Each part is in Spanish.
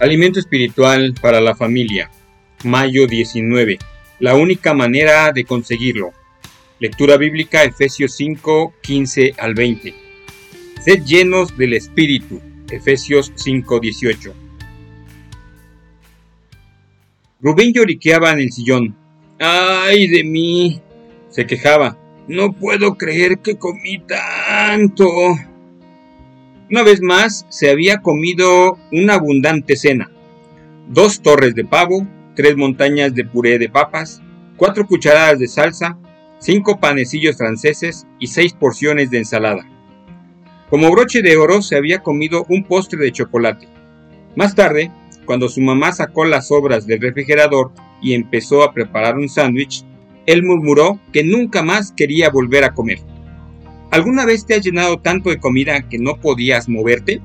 Alimento espiritual para la familia. Mayo 19. La única manera de conseguirlo. Lectura bíblica Efesios 5, 15 al 20. Sed llenos del Espíritu. Efesios 5, 18. Rubén lloriqueaba en el sillón. ¡Ay de mí! se quejaba. No puedo creer que comí tanto. Una vez más se había comido una abundante cena. Dos torres de pavo, tres montañas de puré de papas, cuatro cucharadas de salsa, cinco panecillos franceses y seis porciones de ensalada. Como broche de oro se había comido un postre de chocolate. Más tarde, cuando su mamá sacó las sobras del refrigerador y empezó a preparar un sándwich, él murmuró que nunca más quería volver a comer. ¿Alguna vez te has llenado tanto de comida que no podías moverte?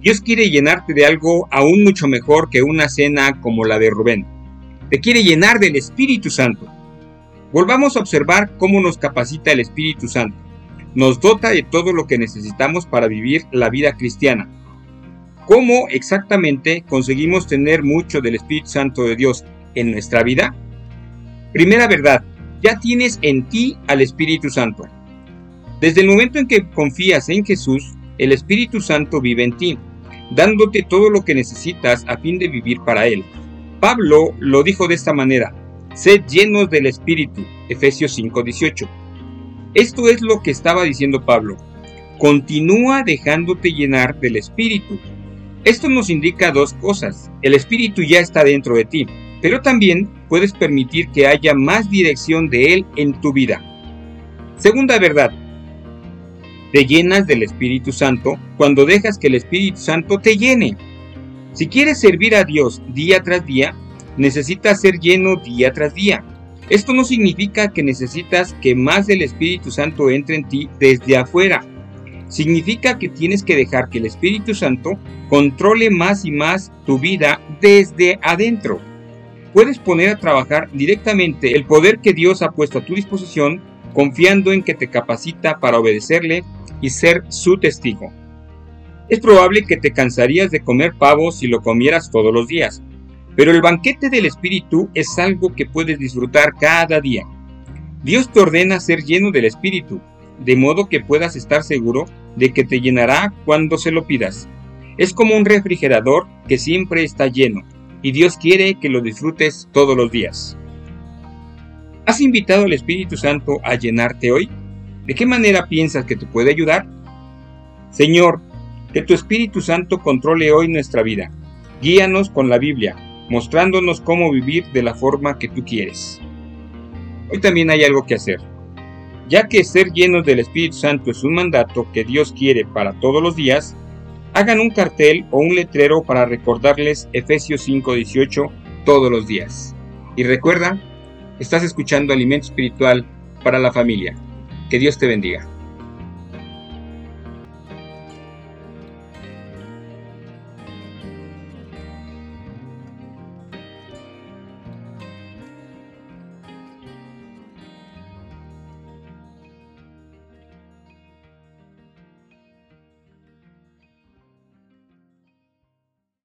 Dios quiere llenarte de algo aún mucho mejor que una cena como la de Rubén. Te quiere llenar del Espíritu Santo. Volvamos a observar cómo nos capacita el Espíritu Santo. Nos dota de todo lo que necesitamos para vivir la vida cristiana. ¿Cómo exactamente conseguimos tener mucho del Espíritu Santo de Dios en nuestra vida? Primera verdad, ya tienes en ti al Espíritu Santo. Desde el momento en que confías en Jesús, el Espíritu Santo vive en ti, dándote todo lo que necesitas a fin de vivir para Él. Pablo lo dijo de esta manera, sed llenos del Espíritu, Efesios 5:18. Esto es lo que estaba diciendo Pablo. Continúa dejándote llenar del Espíritu. Esto nos indica dos cosas. El Espíritu ya está dentro de ti, pero también puedes permitir que haya más dirección de Él en tu vida. Segunda verdad, te llenas del Espíritu Santo cuando dejas que el Espíritu Santo te llene. Si quieres servir a Dios día tras día, necesitas ser lleno día tras día. Esto no significa que necesitas que más del Espíritu Santo entre en ti desde afuera. Significa que tienes que dejar que el Espíritu Santo controle más y más tu vida desde adentro. Puedes poner a trabajar directamente el poder que Dios ha puesto a tu disposición confiando en que te capacita para obedecerle y ser su testigo. Es probable que te cansarías de comer pavo si lo comieras todos los días, pero el banquete del Espíritu es algo que puedes disfrutar cada día. Dios te ordena ser lleno del Espíritu, de modo que puedas estar seguro de que te llenará cuando se lo pidas. Es como un refrigerador que siempre está lleno, y Dios quiere que lo disfrutes todos los días. ¿Has invitado al Espíritu Santo a llenarte hoy? ¿De qué manera piensas que te puede ayudar? Señor, que tu Espíritu Santo controle hoy nuestra vida. Guíanos con la Biblia, mostrándonos cómo vivir de la forma que tú quieres. Hoy también hay algo que hacer. Ya que ser llenos del Espíritu Santo es un mandato que Dios quiere para todos los días, hagan un cartel o un letrero para recordarles Efesios 5:18 todos los días. Y recuerda, estás escuchando Alimento Espiritual para la Familia. Que Dios te bendiga.